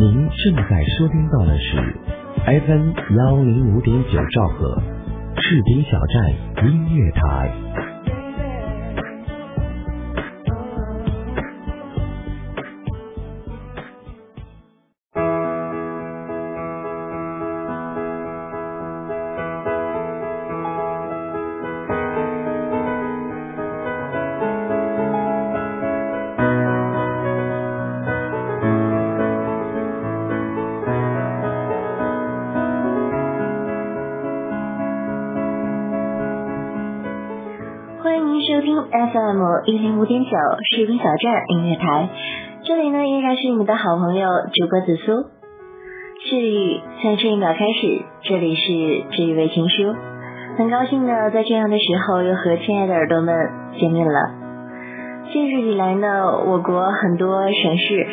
您正在收听到的是 FM 幺零五点九兆赫赤兵小站音乐台。士兵小站音乐台，这里呢依然是你们的好朋友主播紫苏。治愈在这一秒开始，这里是治愈微情书，很高兴呢在这样的时候又和亲爱的耳朵们见面了。近日以来呢，我国很多省市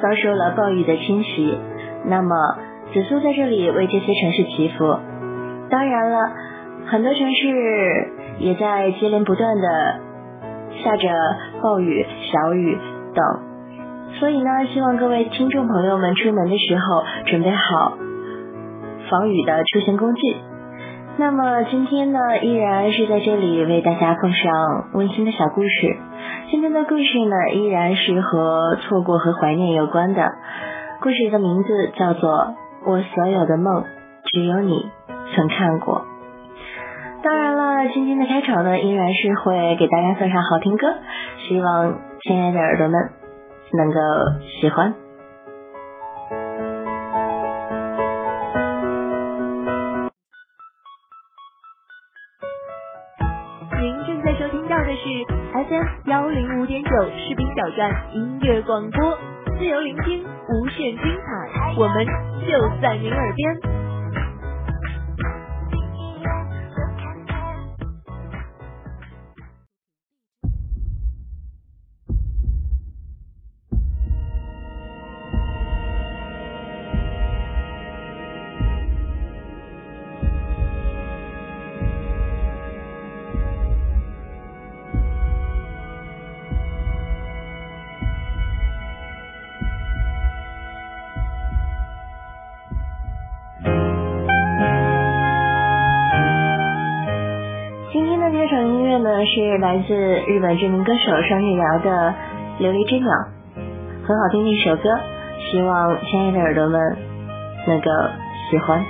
遭受了暴雨的侵袭，那么紫苏在这里为这些城市祈福。当然了，很多城市也在接连不断的。下着暴雨、小雨等，所以呢，希望各位听众朋友们出门的时候准备好防雨的出行工具。那么今天呢，依然是在这里为大家奉上温馨的小故事。今天的故事呢，依然是和错过和怀念有关的。故事的名字叫做《我所有的梦，只有你曾看过》。今天的开场呢，依然是会给大家送上好听歌，希望亲爱的耳朵们能够喜欢。您正在收听到的是 FM 幺零五点九士兵小站音乐广播，自由聆听，无限精彩，我们就在您耳边。来自日本知名歌手双月瑶的《琉璃之鸟》，很好听的一首歌，希望亲爱的耳朵们能够喜欢。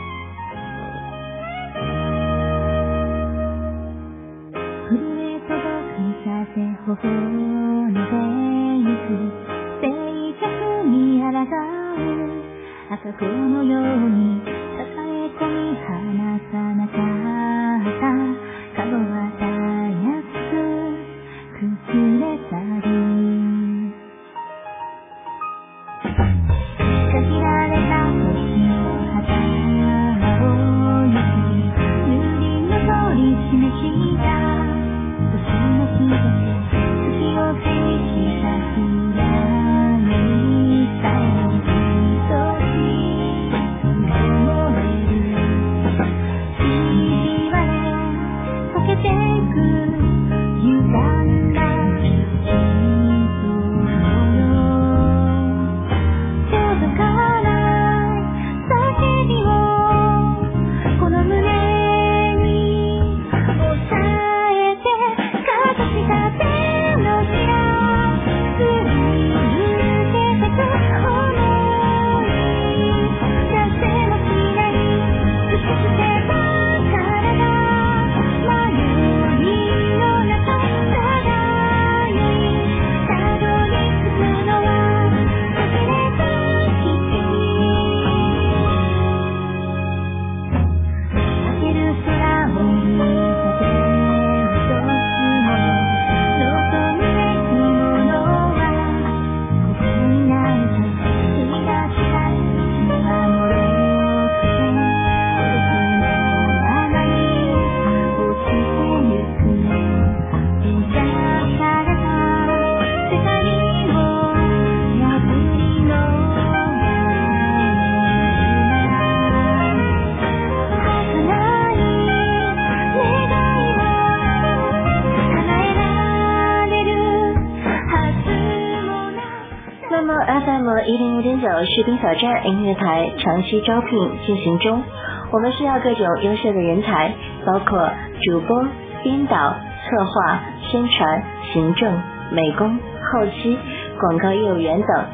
挑战音乐台长期招聘进行中，我们需要各种优秀的人才，包括主播、编导、策划、宣传、行政、美工、后期、广告业务员等。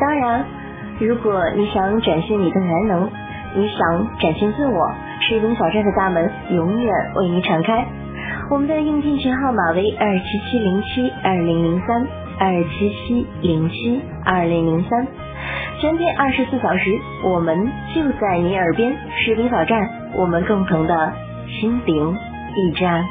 当然，如果你想展现你的才能，你想展现自我，士兵小站的大门永远为你敞开。我们的应聘群号码为二七七零七二零零三二七七零七二零零三，全天二十四小时，我们就在你耳边。士兵小站，我们共同的心灵驿站。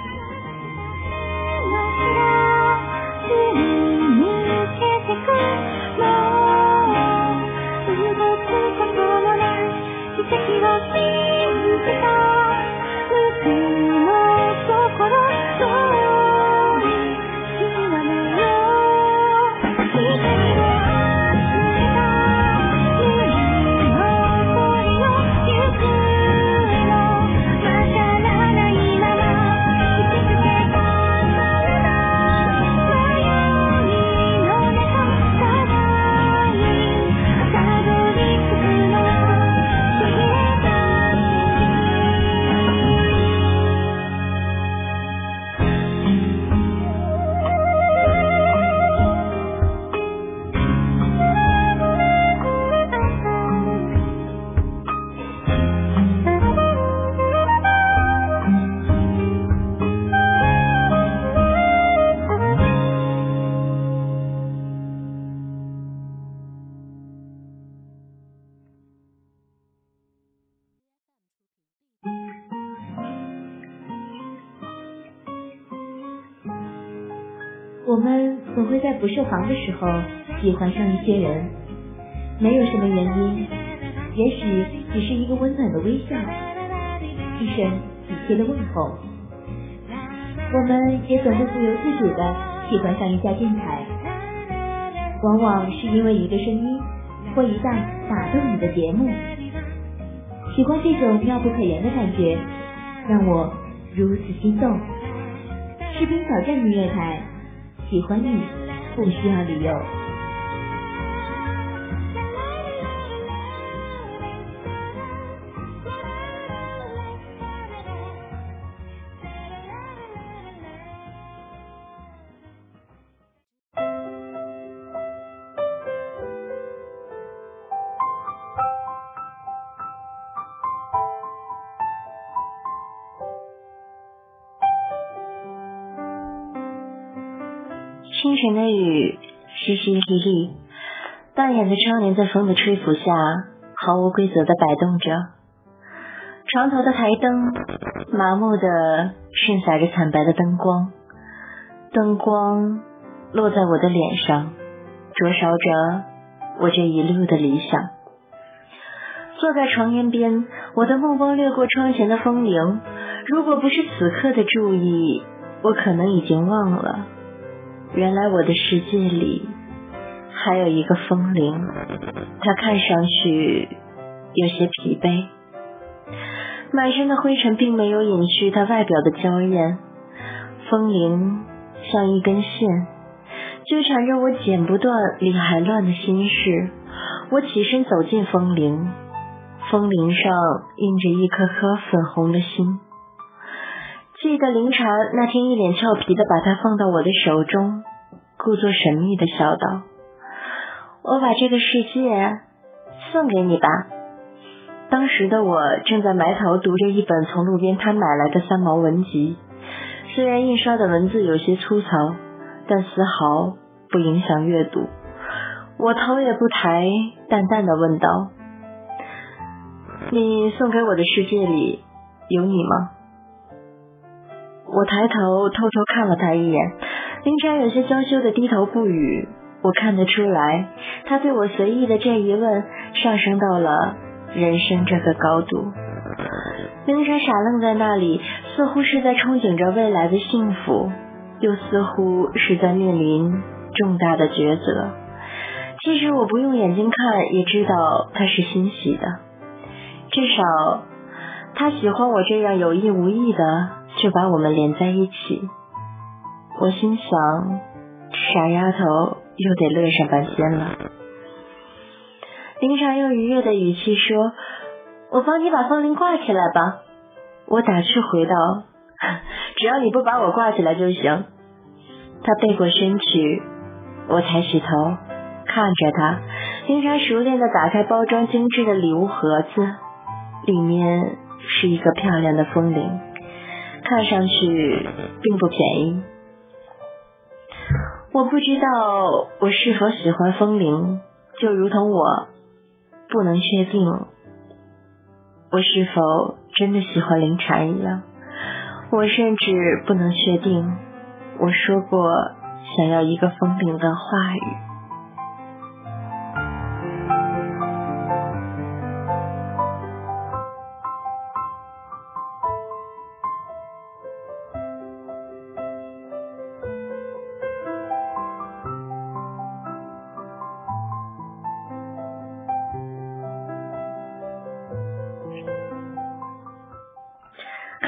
不设防的时候喜欢上一些人，没有什么原因，也许只是一个温暖的微笑，一声体贴的问候。我们也总会不由自主的喜欢上一家电台，往往是因为一个声音或一档打动你的节目。喜欢这种妙不可言的感觉，让我如此心动。士兵小站音乐台。喜欢你，不需要理由。晨的雨淅淅沥沥，半掩着窗帘在风的吹拂下毫无规则的摆动着。床头的台灯麻木的渗洒着惨白的灯光，灯光落在我的脸上，灼烧着我这一路的理想。坐在床沿边，我的目光掠过窗前的风铃，如果不是此刻的注意，我可能已经忘了。原来我的世界里还有一个风铃，它看上去有些疲惫，满身的灰尘并没有隐去它外表的娇艳。风铃像一根线，纠缠着我剪不断、理还乱的心事。我起身走进风铃，风铃上印着一颗颗粉红的心。记得林禅那天一脸俏皮的把它放到我的手中，故作神秘的笑道：“我把这个世界送给你吧。”当时的我正在埋头读着一本从路边摊买来的三毛文集，虽然印刷的文字有些粗糙，但丝毫不影响阅读。我头也不抬，淡淡的问道：“你送给我的世界里有你吗？”我抬头偷偷看了他一眼，林晨有些娇羞的低头不语。我看得出来，他对我随意的这一问，上升到了人生这个高度。林晨傻愣在那里，似乎是在憧憬着未来的幸福，又似乎是在面临重大的抉择。其实我不用眼睛看，也知道他是欣喜的，至少他喜欢我这样有意无意的。就把我们连在一起。我心想，傻丫头又得乐上半天了。林禅用愉悦的语气说：“我帮你把风铃挂起来吧。”我打趣回道：“ 只要你不把我挂起来就行。”他背过身去，我抬起头看着他。林禅熟练的打开包装精致的礼物盒子，里面是一个漂亮的风铃，看上去并不便宜。我不知道我是否喜欢风铃，就如同我不能确定我是否真的喜欢林禅一样。我甚至不能确定我说过想要一个风铃的话语。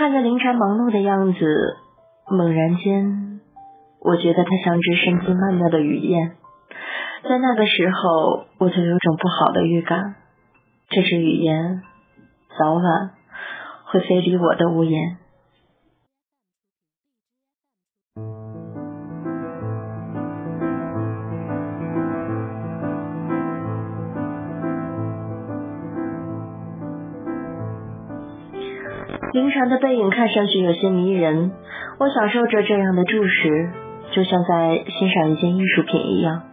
看着凌晨忙碌的样子，猛然间，我觉得他像只身姿曼妙的雨燕。在那个时候，我就有种不好的预感，这只雨燕早晚会飞离我的屋檐。林禅的背影看上去有些迷人，我享受着这样的注视，就像在欣赏一件艺术品一样。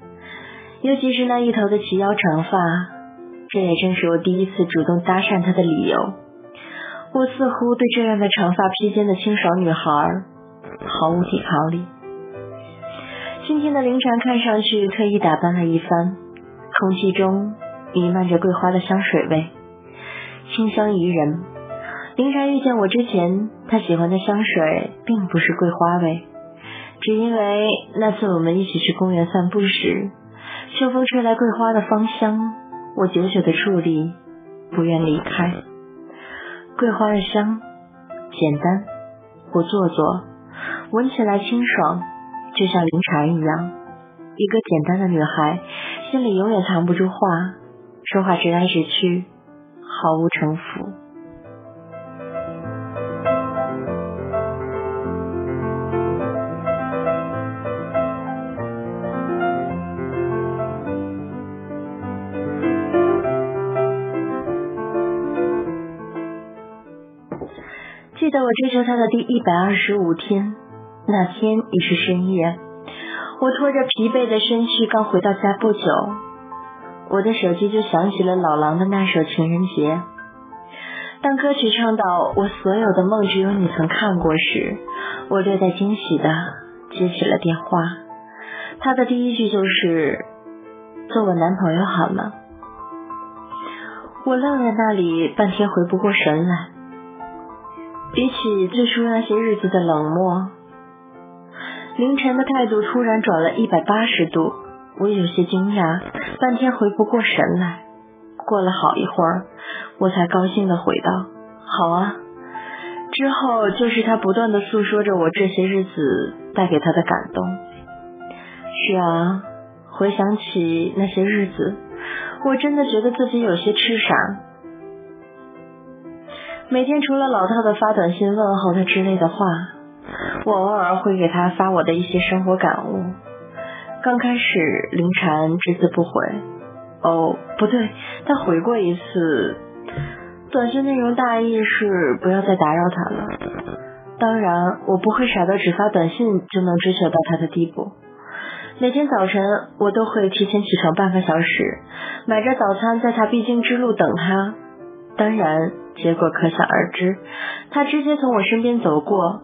尤其是那一头的齐腰长发，这也正是我第一次主动搭讪他的理由。我似乎对这样的长发披肩的清爽女孩毫无抵抗力。今天的凌晨看上去特意打扮了一番，空气中弥漫着桂花的香水味，清香宜人。林禅遇见我之前，他喜欢的香水并不是桂花味，只因为那次我们一起去公园散步时，秋风吹来桂花的芳香，我久久的伫立，不愿离开。桂花的香，简单，不做作，闻起来清爽，就像林禅一样，一个简单的女孩，心里永远藏不住话，说话直来直去，毫无城府。我追求他的第一百二十五天，那天已是深夜，我拖着疲惫的身躯刚回到家不久，我的手机就响起了老狼的那首《情人节》。当歌曲唱到“我所有的梦只有你曾看过”时，我略带惊喜的接起了电话。他的第一句就是“做我男朋友好吗？”我愣在那里半天回不过神来。比起最初那些日子的冷漠，凌晨的态度突然转了一百八十度，我有些惊讶，半天回不过神来。过了好一会儿，我才高兴的回道：“好啊。”之后就是他不断的诉说着我这些日子带给他的感动。是啊，回想起那些日子，我真的觉得自己有些痴傻。每天除了老套的发短信问候他之类的话，我偶尔会给他发我的一些生活感悟。刚开始林禅只字不回，哦，不对，他回过一次，短信内容大意是不要再打扰他了。当然，我不会傻到只发短信就能追求到他的地步。每天早晨，我都会提前起床半个小时，买着早餐在他必经之路等他。当然。结果可想而知，他直接从我身边走过。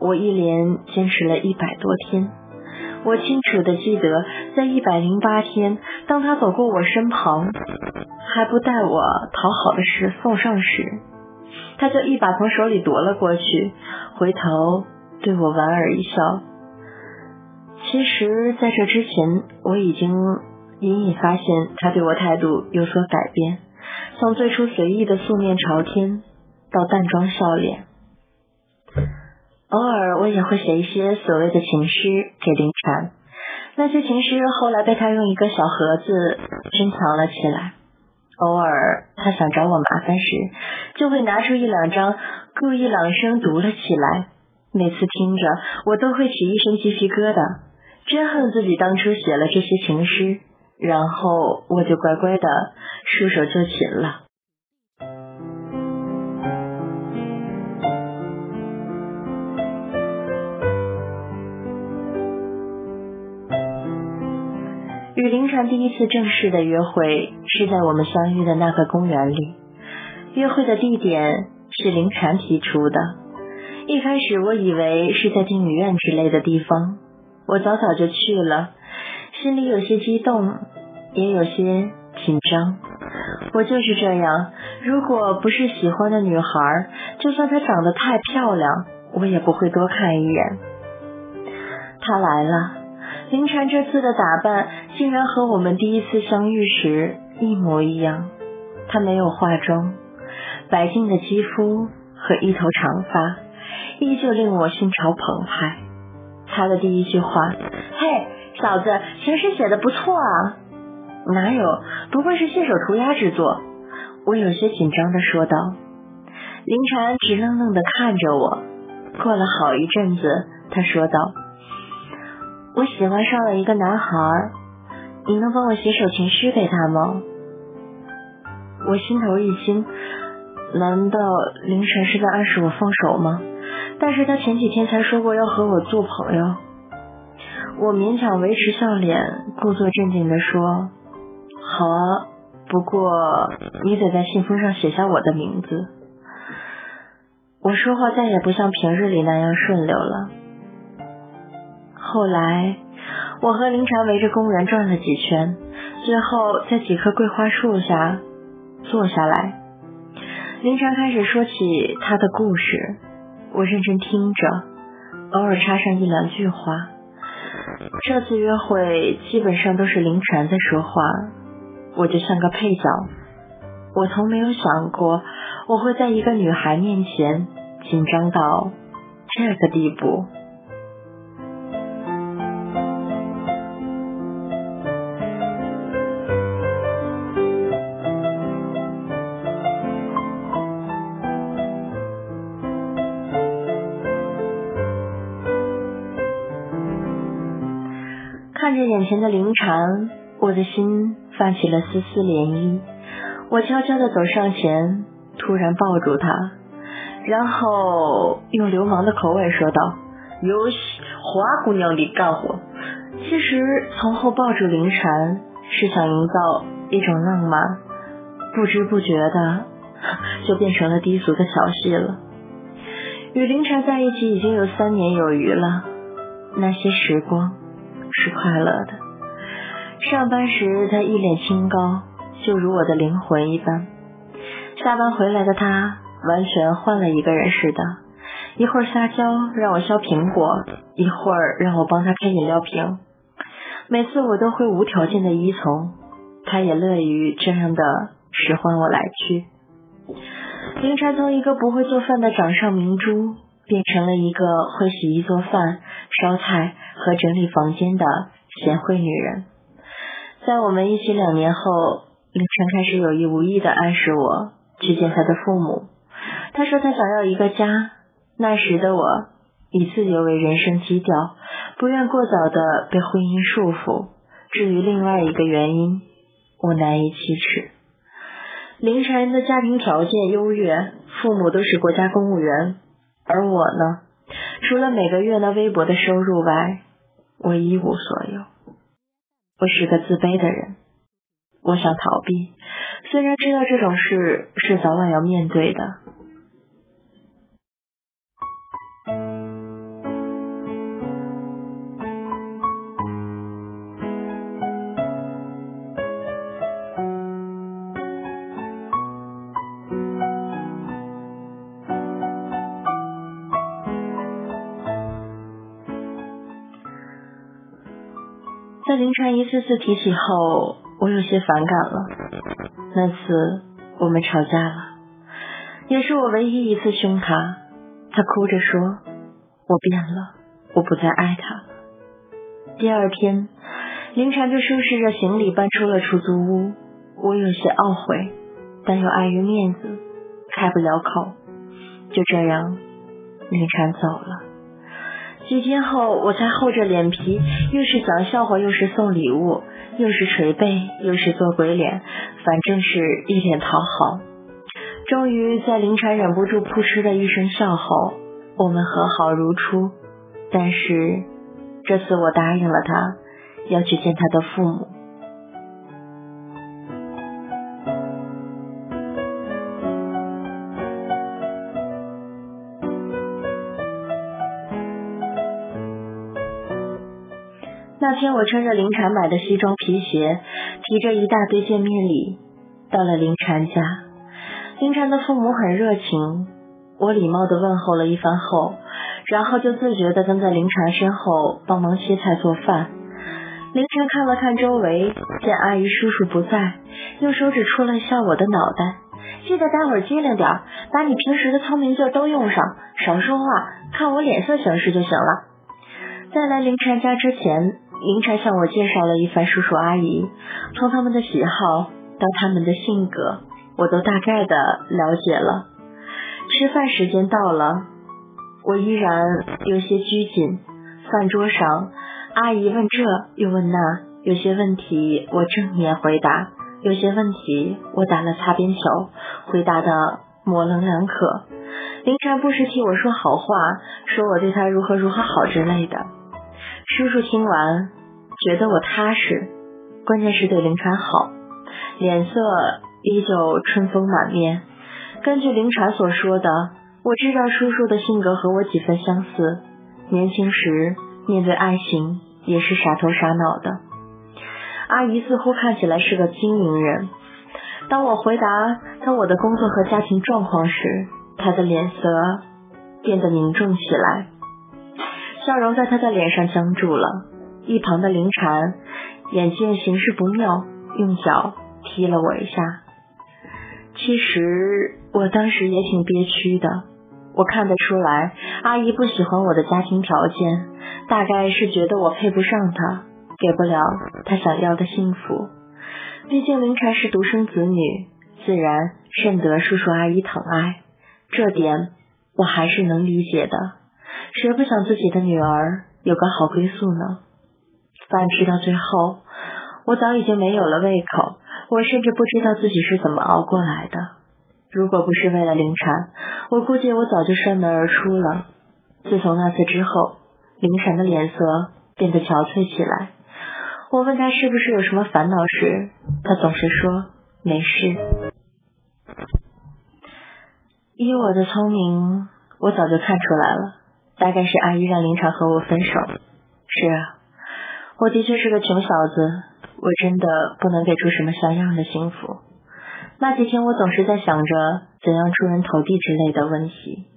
我一连坚持了一百多天。我清楚的记得，在一百零八天，当他走过我身旁，还不待我讨好的事送上时，他就一把从手里夺了过去，回头对我莞尔一笑。其实，在这之前，我已经隐隐发现他对我态度有所改变。从最初随意的素面朝天，到淡妆笑脸，偶尔我也会写一些所谓的情诗给林禅。那些情诗后来被他用一个小盒子珍藏了起来。偶尔他想找我麻烦时，就会拿出一两张，故意朗声读了起来。每次听着，我都会起一身鸡皮疙瘩，真恨自己当初写了这些情诗。然后我就乖乖的束手就擒了。与林禅第一次正式的约会是在我们相遇的那个公园里，约会的地点是林禅提出的。一开始我以为是在电影院之类的地方，我早早就去了，心里有些激动，也有些紧张。我就是这样，如果不是喜欢的女孩，就算她长得太漂亮，我也不会多看一眼。她来了。林禅这次的打扮竟然和我们第一次相遇时一模一样。她没有化妆，白净的肌肤和一头长发，依旧令我心潮澎湃。她的第一句话：“嘿，嫂子，情诗写的不错啊。”“哪有，不过是信手涂鸦之作。”我有些紧张的说道。林晨直愣愣的看着我。过了好一阵子，他说道。我喜欢上了一个男孩，你能帮我写首情诗给他吗？我心头一惊，难道凌晨是在暗示我放手吗？但是他前几天才说过要和我做朋友。我勉强维持笑脸，故作镇定的说：“好啊，不过你得在信封上写下我的名字。”我说话再也不像平日里那样顺溜了。后来，我和林禅围着公园转了几圈，最后在几棵桂花树下坐下来。林禅开始说起他的故事，我认真听着，偶尔插上一两句话。这次约会基本上都是林禅在说话，我就像个配角。我从没有想过我会在一个女孩面前紧张到这个地步。看着眼前的林禅，我的心泛起了丝丝涟漪。我悄悄地走上前，突然抱住他，然后用流氓的口吻说道：“游戏花姑娘的干活。”其实从后抱住林禅是想营造一种浪漫，不知不觉的 就变成了低俗的小戏了。与林禅在一起已经有三年有余了，那些时光。是快乐的。上班时他一脸清高，就如我的灵魂一般。下班回来的他完全换了一个人似的，一会儿撒娇让我削苹果，一会儿让我帮他开饮料瓶。每次我都会无条件的依从，他也乐于这样的使唤我来去。林禅从一个不会做饭的掌上明珠，变成了一个会洗衣做饭、烧菜。和整理房间的贤惠女人，在我们一起两年后，凌晨开始有意无意的暗示我去见他的父母。他说他想要一个家。那时的我以自由为人生基调，不愿过早的被婚姻束缚。至于另外一个原因，我难以启齿。凌晨的家庭条件优越，父母都是国家公务员，而我呢，除了每个月那微薄的收入外，我一无所有，我是个自卑的人。我想逃避，虽然知道这种事是早晚要面对的。凌晨一次次提起后，我有些反感了。那次我们吵架了，也是我唯一一次凶他。他哭着说：“我变了，我不再爱他了。”第二天，林婵就收拾着行李搬出了出租屋。我有些懊悔，但又碍于面子，开不了口。就这样，林婵走了。几天后，我才厚着脸皮，又是讲笑话，又是送礼物，又是捶背，又是做鬼脸，反正是一脸讨好。终于在林婵忍不住扑哧的一声笑后，我们和好如初。但是这次我答应了他，要去见他的父母。天我穿着林婵买的西装皮鞋，提着一大堆见面礼，到了林婵家。林婵的父母很热情，我礼貌的问候了一番后，然后就自觉的跟在林婵身后帮忙切菜做饭。林婵看了看周围，见阿姨叔叔不在，用手指戳了一下我的脑袋，记得待会儿机灵点儿，把你平时的聪明劲都用上，少说话，看我脸色行事就行了。在来林婵家之前。林晨向我介绍了一番叔叔阿姨，从他们的喜好到他们的性格，我都大概的了解了。吃饭时间到了，我依然有些拘谨。饭桌上，阿姨问这又问那，有些问题我正面回答，有些问题我打了擦边球，回答的模棱两可。林晨不时替我说好话，说我对他如何如何好之类的。叔叔听完，觉得我踏实，关键是对林婵好，脸色依旧春风满面。根据林婵所说的，我知道叔叔的性格和我几分相似，年轻时面对爱情也是傻头傻脑的。阿姨似乎看起来是个精明人，当我回答她我的工作和家庭状况时，她的脸色变得凝重起来。笑容在他的脸上僵住了。一旁的林婵眼见形势不妙，用脚踢了我一下。其实我当时也挺憋屈的。我看得出来，阿姨不喜欢我的家庭条件，大概是觉得我配不上她，给不了她想要的幸福。毕竟林婵是独生子女，自然甚得叔叔阿姨疼爱，这点我还是能理解的。谁不想自己的女儿有个好归宿呢？饭吃到最后，我早已经没有了胃口，我甚至不知道自己是怎么熬过来的。如果不是为了林婵，我估计我早就摔门而出了。自从那次之后，林婵的脸色变得憔悴起来。我问她是不是有什么烦恼时，她总是说没事。以我的聪明，我早就看出来了。大概是阿姨让林场和我分手。是啊，我的确是个穷小子，我真的不能给出什么像样的幸福。那几天我总是在想着怎样出人头地之类的问题。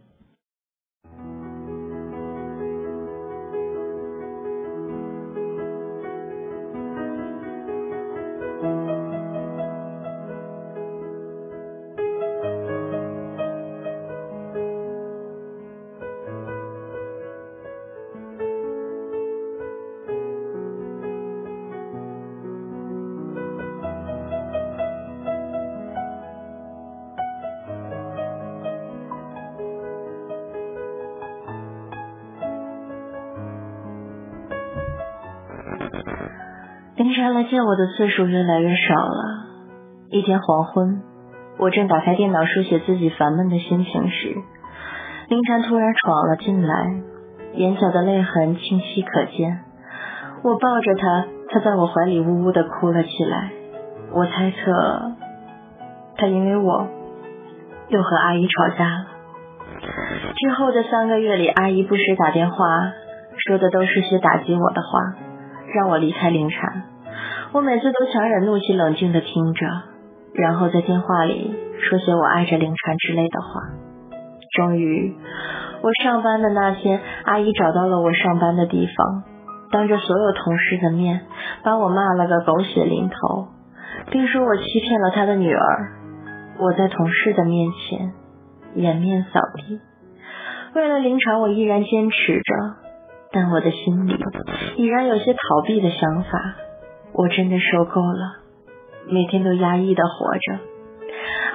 林婵来见我的次数越来越少了。一天黄昏，我正打开电脑书写自己烦闷的心情时，林婵突然闯了进来，眼角的泪痕清晰可见。我抱着他，他在我怀里呜呜的哭了起来。我猜测，他因为我又和阿姨吵架了。之后的三个月里，阿姨不时打电话，说的都是些打击我的话。让我离开林婵，我每次都强忍怒气，冷静的听着，然后在电话里说些我爱着林婵之类的话。终于，我上班的那天，阿姨找到了我上班的地方，当着所有同事的面，把我骂了个狗血淋头，并说我欺骗了他的女儿。我在同事的面前颜面扫地。为了林婵，我依然坚持着。但我的心里已然有些逃避的想法。我真的受够了，每天都压抑的活着。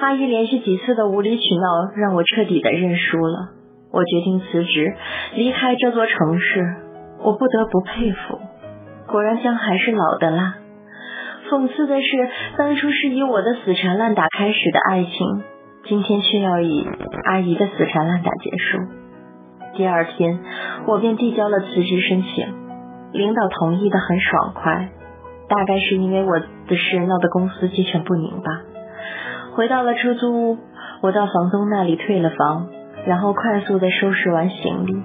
阿姨连续几次的无理取闹，让我彻底的认输了。我决定辞职，离开这座城市。我不得不佩服，果然姜还是老的辣。讽刺的是，当初是以我的死缠烂打开始的爱情，今天却要以阿姨的死缠烂打结束。第二天，我便递交了辞职申请，领导同意的很爽快，大概是因为我的事闹得公司鸡犬不宁吧。回到了出租屋，我到房东那里退了房，然后快速的收拾完行李。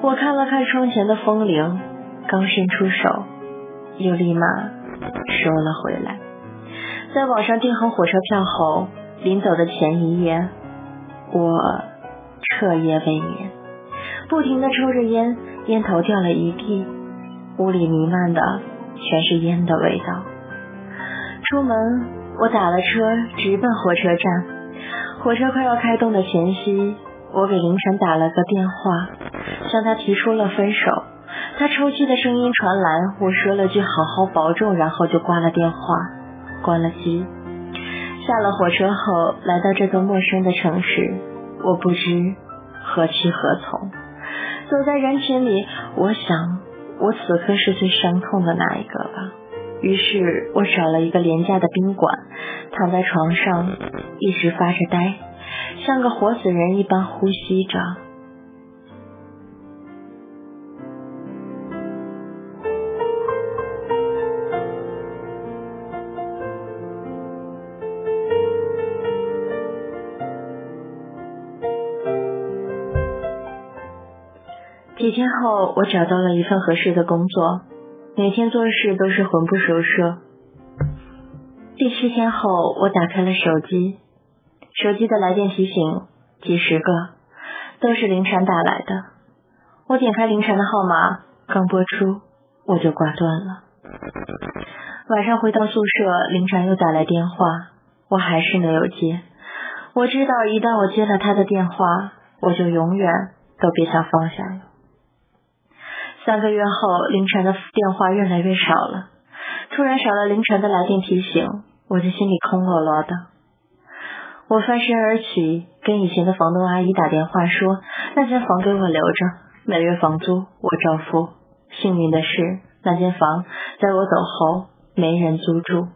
我看了看窗前的风铃，刚伸出手，又立马收了回来。在网上订好火车票后，临走的前一夜，我彻夜未眠，不停的抽着烟，烟头掉了一地，屋里弥漫的全是烟的味道。出门，我打了车，直奔火车站。火车快要开动的前夕，我给凌晨打了个电话。向他提出了分手，他抽泣的声音传来，我说了句“好好保重”，然后就挂了电话，关了机。下了火车后，来到这座陌生的城市，我不知何去何从。走在人群里，我想，我此刻是最伤痛的那一个吧。于是我找了一个廉价的宾馆，躺在床上，一直发着呆，像个活死人一般呼吸着。后，我找到了一份合适的工作，每天做事都是魂不守舍。第七天后，我打开了手机，手机的来电提醒几十个，都是林禅打来的。我点开林禅的号码，刚拨出，我就挂断了。晚上回到宿舍，林禅又打来电话，我还是没有接。我知道，一旦我接了他的电话，我就永远都别想放下了。三个月后，凌晨的电话越来越少了，突然少了凌晨的来电提醒，我的心里空落落的。我翻身而起，跟以前的房东阿姨打电话说：“那间房给我留着，每月房租我照付。”幸运的是，那间房在我走后没人租住。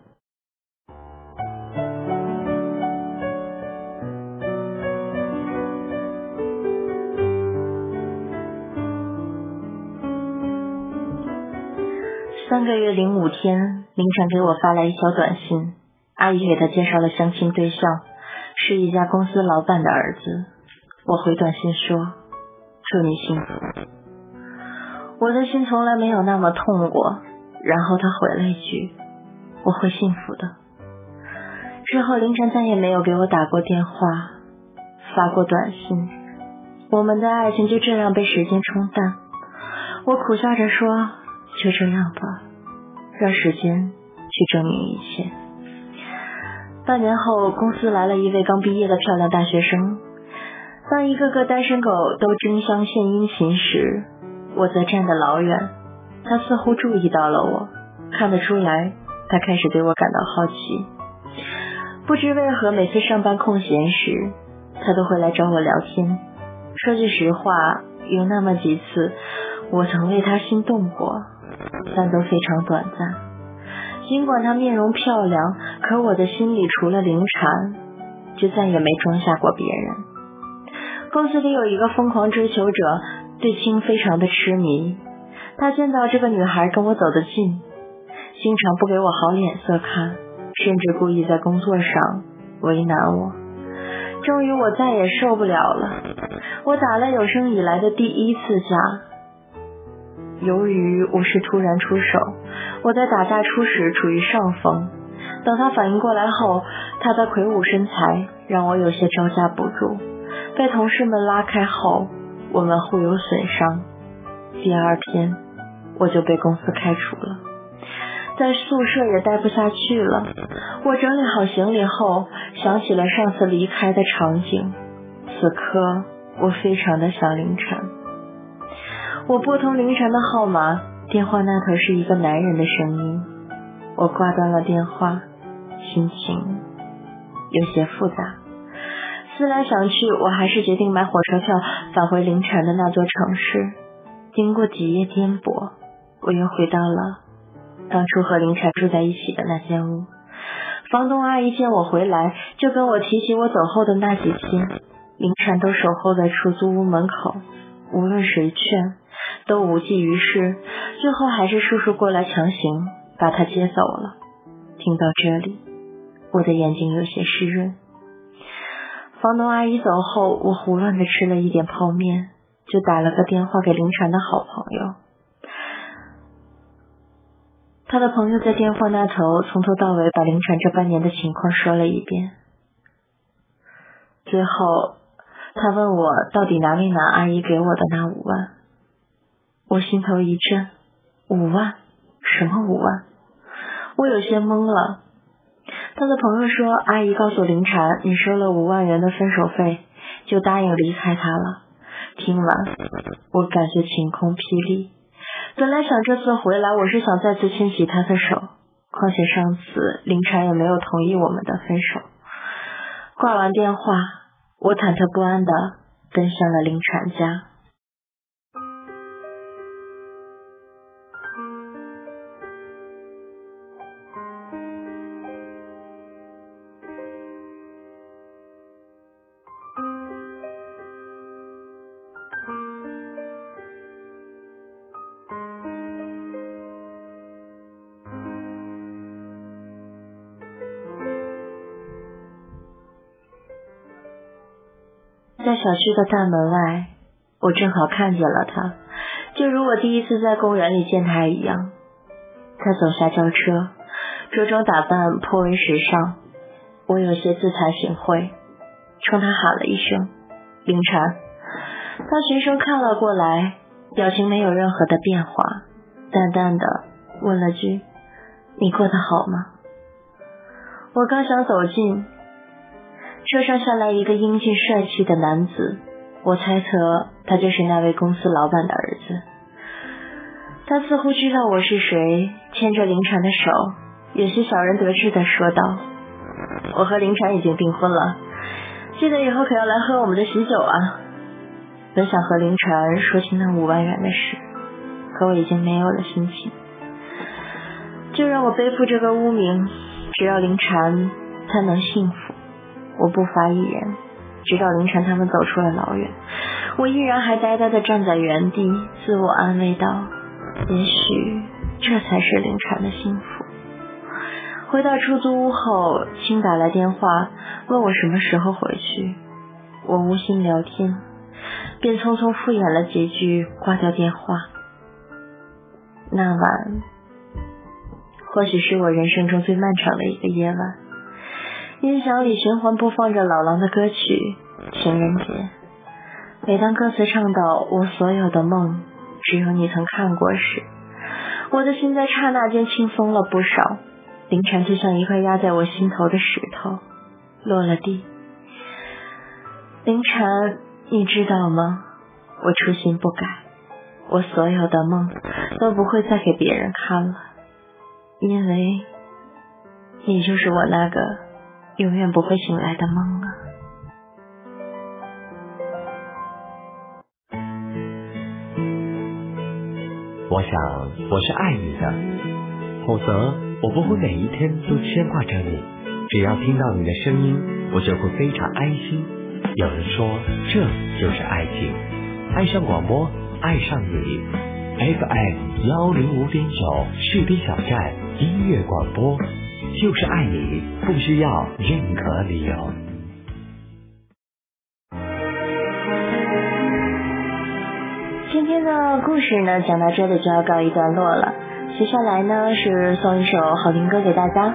三个月零五天，凌晨给我发来一条短信，阿姨给他介绍了相亲对象，是一家公司老板的儿子。我回短信说：“祝你幸福。”我的心从来没有那么痛过。然后他回了一句：“我会幸福的。”之后凌晨再也没有给我打过电话，发过短信，我们的爱情就这样被时间冲淡。我苦笑着说：“就这样吧。”让时间去证明一切。半年后，公司来了一位刚毕业的漂亮大学生。当一个个单身狗都争相献殷勤时，我则站得老远。他似乎注意到了我，看得出来，他开始对我感到好奇。不知为何，每次上班空闲时，他都会来找我聊天。说句实话，有那么几次，我曾为他心动过。但都非常短暂。尽管她面容漂亮，可我的心里除了林禅，就再也没装下过别人。公司里有一个疯狂追求者，对青非常的痴迷。他见到这个女孩跟我走得近，经常不给我好脸色看，甚至故意在工作上为难我。终于我再也受不了了，我打了有生以来的第一次架。由于我是突然出手，我在打架初始处于上风。等他反应过来后，他的魁梧身材让我有些招架不住。被同事们拉开后，我们互有损伤。第二天，我就被公司开除了，在宿舍也待不下去了。我整理好行李后，想起了上次离开的场景。此刻，我非常的想凌晨。我拨通凌晨的号码，电话那头是一个男人的声音。我挂断了电话，心情有些复杂。思来想去，我还是决定买火车票返回凌晨的那座城市。经过几夜颠簸，我又回到了当初和凌晨住在一起的那间屋。房东阿姨见我回来，就跟我提起我走后的那几天，凌晨都守候在出租屋门口，无论谁劝都无济于事，最后还是叔叔过来强行把他接走了。听到这里，我的眼睛有些湿润。房东阿姨走后，我胡乱的吃了一点泡面，就打了个电话给凌晨的好朋友。他的朋友在电话那头从头到尾把凌晨这半年的情况说了一遍，最后他问我到底哪里拿阿姨给我的那五万，我心头一震，五万？什么五万？我有些懵了。他的朋友说，阿姨告诉林禅，你收了五万元的分手费，就答应离开他了。听完，我感觉晴空霹雳。本来想这次回来，我是想再次牵起他的手，况且上次林禅也没有同意我们的分手。挂完电话，我忐忑不安的奔向了林禅家。小区的大门外，我正好看见了他，就如我第一次在公园里见他一样。他走下轿车，着装打扮颇为时尚，我有些自惭形秽，冲他喊了一声“凌晨”。他循声看了过来，表情没有任何的变化，淡淡的问了句：“你过得好吗？”我刚想走近。车上下来一个英俊帅气的男子，我猜测他就是那位公司老板的儿子。他似乎知道我是谁，牵着林禅的手，有些小人得志的说道：“我和林禅已经订婚了，记得以后可要来喝我们的喜酒啊！”本想和林禅说起那五万元的事，可我已经没有了心情。就让我背负这个污名，只要林禅他能幸福。我不发一言，直到凌晨他们走出了老远，我依然还呆呆的站在原地，自我安慰道：也许这才是凌晨的幸福。回到出租屋后，青打来电话问我什么时候回去，我无心聊天，便匆匆敷衍了几句，挂掉电话。那晚，或许是我人生中最漫长的一个夜晚。音响里循环播放着老狼的歌曲《情人节》。每当歌词唱到“我所有的梦只有你曾看过”时，我的心在刹那间轻松了不少。凌晨就像一块压在我心头的石头，落了地。凌晨，你知道吗？我初心不改，我所有的梦都不会再给别人看了，因为你就是我那个。永远不会醒来的梦啊！我想我是爱你的，否则我不会每一天都牵挂着你。只要听到你的声音，我就会非常安心。有人说这就是爱情，爱上广播，爱上你。FM 幺零五点九士兵小站音乐广播。就是爱你，不需要任何理由。今天的故事呢，讲到这里就要告一段落了。接下来呢，是送一首好听歌给大家。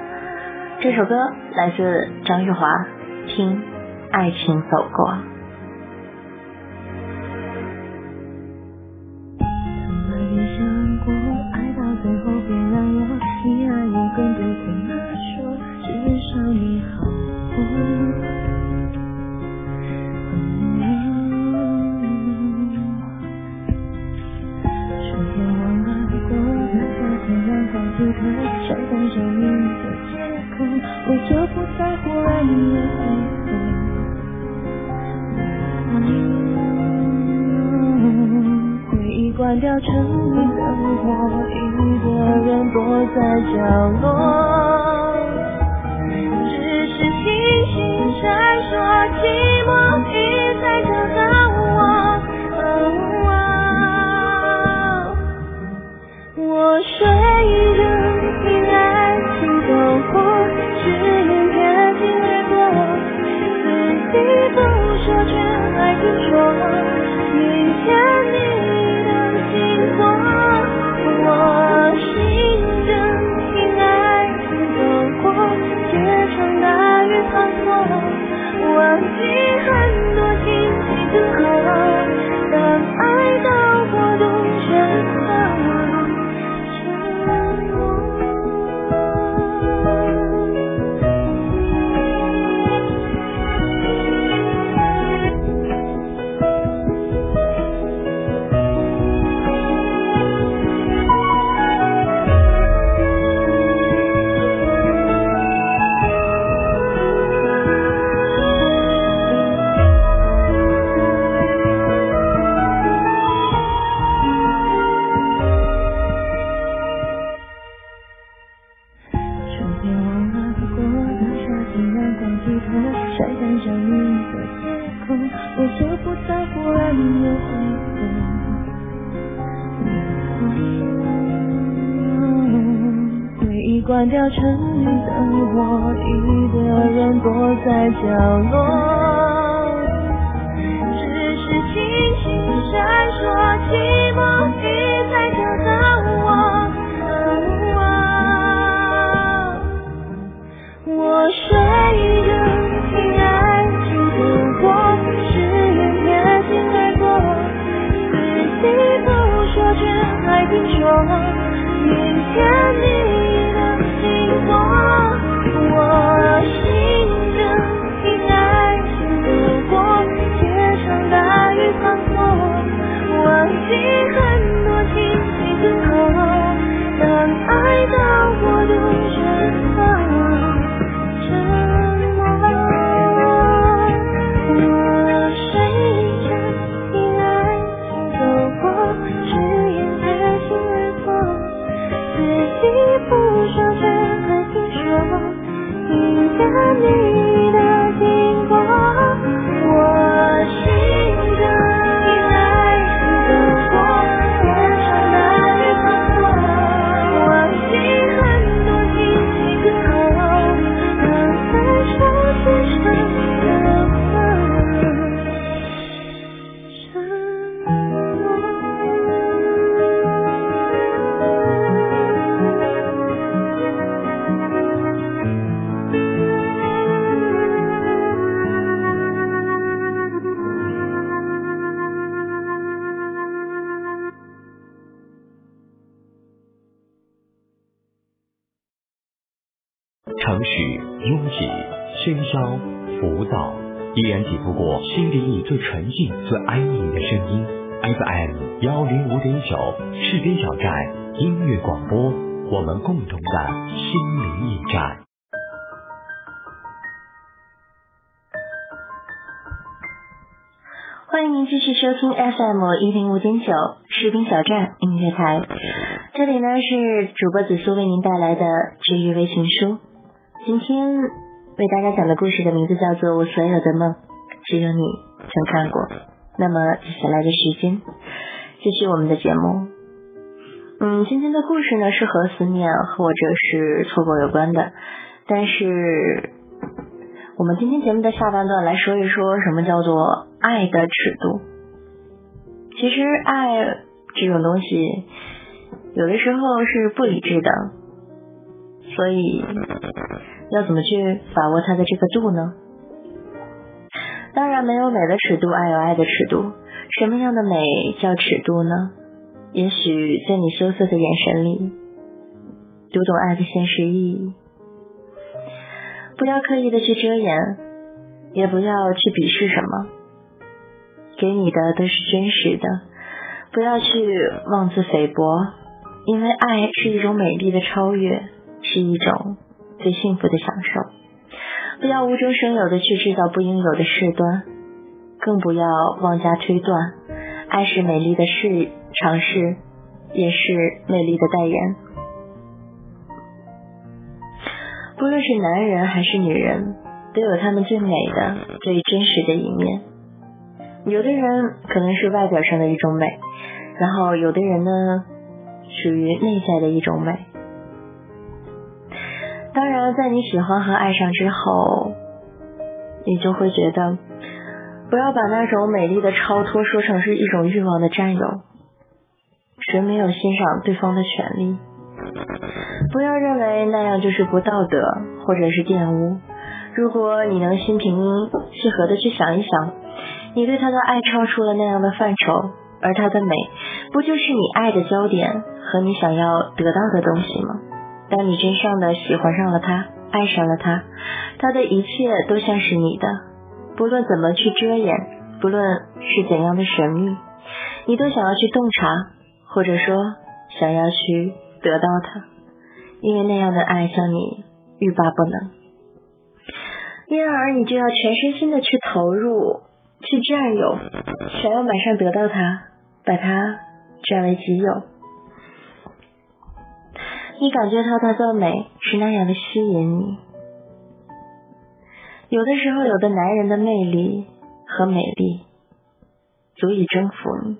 这首歌来自张玉华，《听爱情走过》。FM 一零五点九士兵小站音乐台，这里呢是主播紫苏为您带来的治愈微情书。今天为大家讲的故事的名字叫做《我所有的梦，只有你曾看过》。那么接下来的时间，继续我们的节目。嗯，今天的故事呢是和思念或者是错过有关的，但是我们今天节目的下半段来说一说什么叫做爱的尺度。其实爱这种东西，有的时候是不理智的，所以要怎么去把握它的这个度呢？当然，没有美的尺度，爱有爱的尺度。什么样的美叫尺度呢？也许在你羞涩的眼神里，读懂爱的现实意义。不要刻意的去遮掩，也不要去鄙视什么，给你的都是真实的。不要去妄自菲薄，因为爱是一种美丽的超越，是一种最幸福的享受。不要无中生有的去制造不应有的事端，更不要妄加推断。爱是美丽的事，尝试也是美丽的代言。不论是男人还是女人，都有他们最美的、最真实的一面。有的人可能是外表上的一种美，然后有的人呢，属于内在的一种美。当然，在你喜欢和爱上之后，你就会觉得，不要把那种美丽的超脱说成是一种欲望的占有。谁没有欣赏对方的权利？不要认为那样就是不道德或者是玷污。如果你能心平气和的去想一想，你对他的爱超出了那样的范畴，而他的美，不就是你爱的焦点和你想要得到的东西吗？当你真正的喜欢上了他，爱上了他，他的一切都像是你的，不论怎么去遮掩，不论是怎样的神秘，你都想要去洞察，或者说想要去得到他，因为那样的爱向你欲罢不能，因而你就要全身心的去投入，去占有，想要马上得到他，把他占为己有。你感觉到他的美是那样的吸引你，有的时候，有的男人的魅力和美丽足以征服你，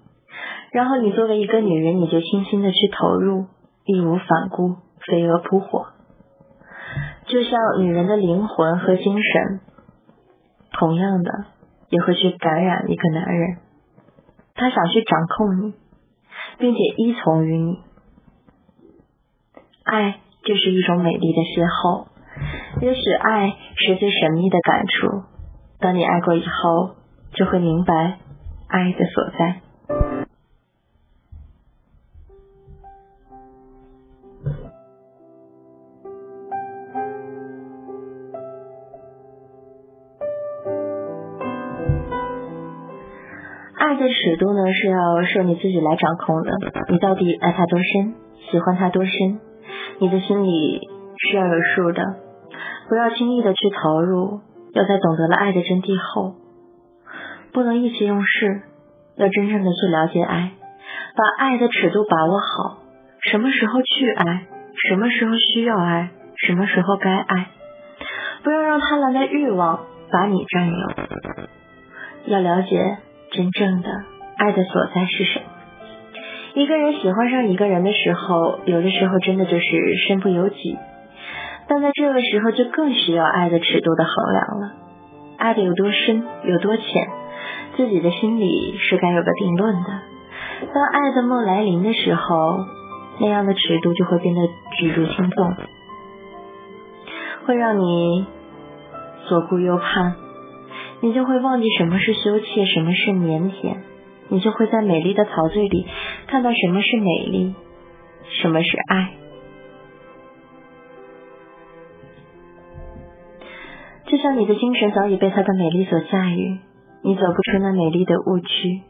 然后你作为一个女人，你就轻轻的去投入，义无反顾，飞蛾扑火。就像女人的灵魂和精神，同样的也会去感染一个男人，他想去掌控你，并且依从于你。爱就是一种美丽的邂逅，也许爱是最神秘的感触。当你爱过以后，就会明白爱的所在。爱的尺度呢，是要受你自己来掌控的。你到底爱他多深，喜欢他多深？你的心里是要有数的，不要轻易的去投入，要在懂得了爱的真谛后，不能意气用事，要真正的去了解爱，把爱的尺度把握好，什么时候去爱，什么时候需要爱，什么时候该爱，不要让贪婪的欲望把你占有，要了解真正的爱的所在是什么。一个人喜欢上一个人的时候，有的时候真的就是身不由己，但在这个时候就更需要爱的尺度的衡量了。爱的有多深，有多浅，自己的心里是该有个定论的。当爱的梦来临的时候，那样的尺度就会变得举足轻重，会让你左顾右盼，你就会忘记什么是羞怯，什么是腼腆。你就会在美丽的陶醉里看到什么是美丽，什么是爱。就像你的精神早已被她的美丽所驾驭，你走不出那美丽的误区。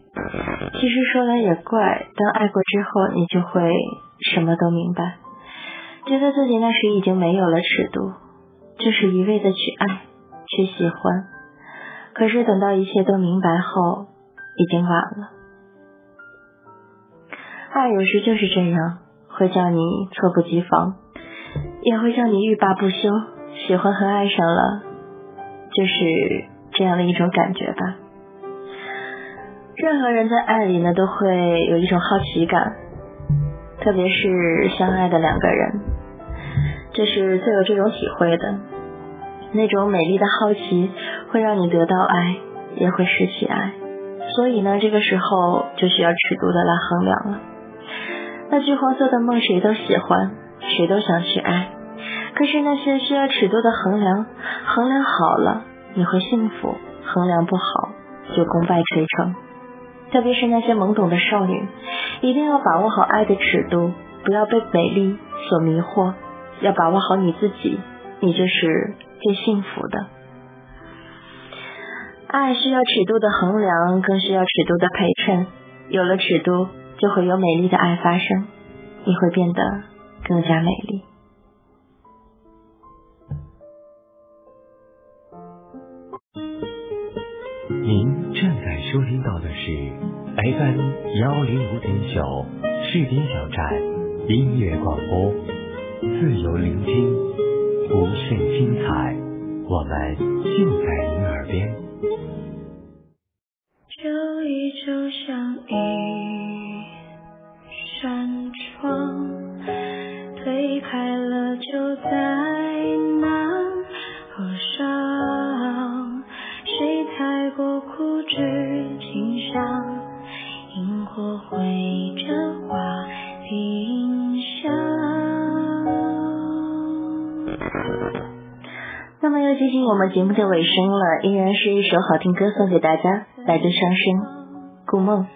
其实说来也怪，当爱过之后，你就会什么都明白，觉得自己那时已经没有了尺度，就是一味的去爱，去喜欢。可是等到一切都明白后，已经晚了，爱有时就是这样，会叫你猝不及防，也会叫你欲罢不休。喜欢和爱上了，就是这样的一种感觉吧。任何人在爱里呢，都会有一种好奇感，特别是相爱的两个人，这是最有这种体会的。那种美丽的好奇，会让你得到爱，也会失去爱。所以呢，这个时候就需要尺度的来衡量了。那橘黄色的梦，谁都喜欢，谁都想去爱。可是那些需要尺度的衡量，衡量好了你会幸福，衡量不好就功败垂成。特别是那些懵懂的少女，一定要把握好爱的尺度，不要被美丽所迷惑，要把握好你自己，你就是最幸福的。爱需要尺度的衡量，更需要尺度的陪衬。有了尺度，就会有美丽的爱发生，你会变得更加美丽。您正在收听到的是 FM 幺零五点九士兵小站音乐广播，自由聆听，无限精彩，我们尽在您耳边。就一就像一们节目的尾声了，依然是一首好听歌送给大家，来自双生，顾梦。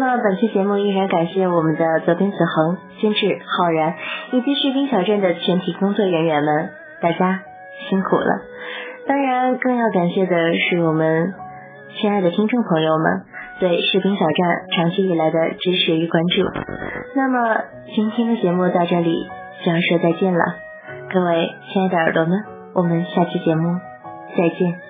那么本期节目依然感谢我们的责编子恒、监制浩然以及士兵小镇的全体工作人员们，大家辛苦了。当然，更要感谢的是我们亲爱的听众朋友们对士兵小站长期以来的支持与关注。那么今天的节目到这里就要说再见了，各位亲爱的耳朵们，我们下期节目再见。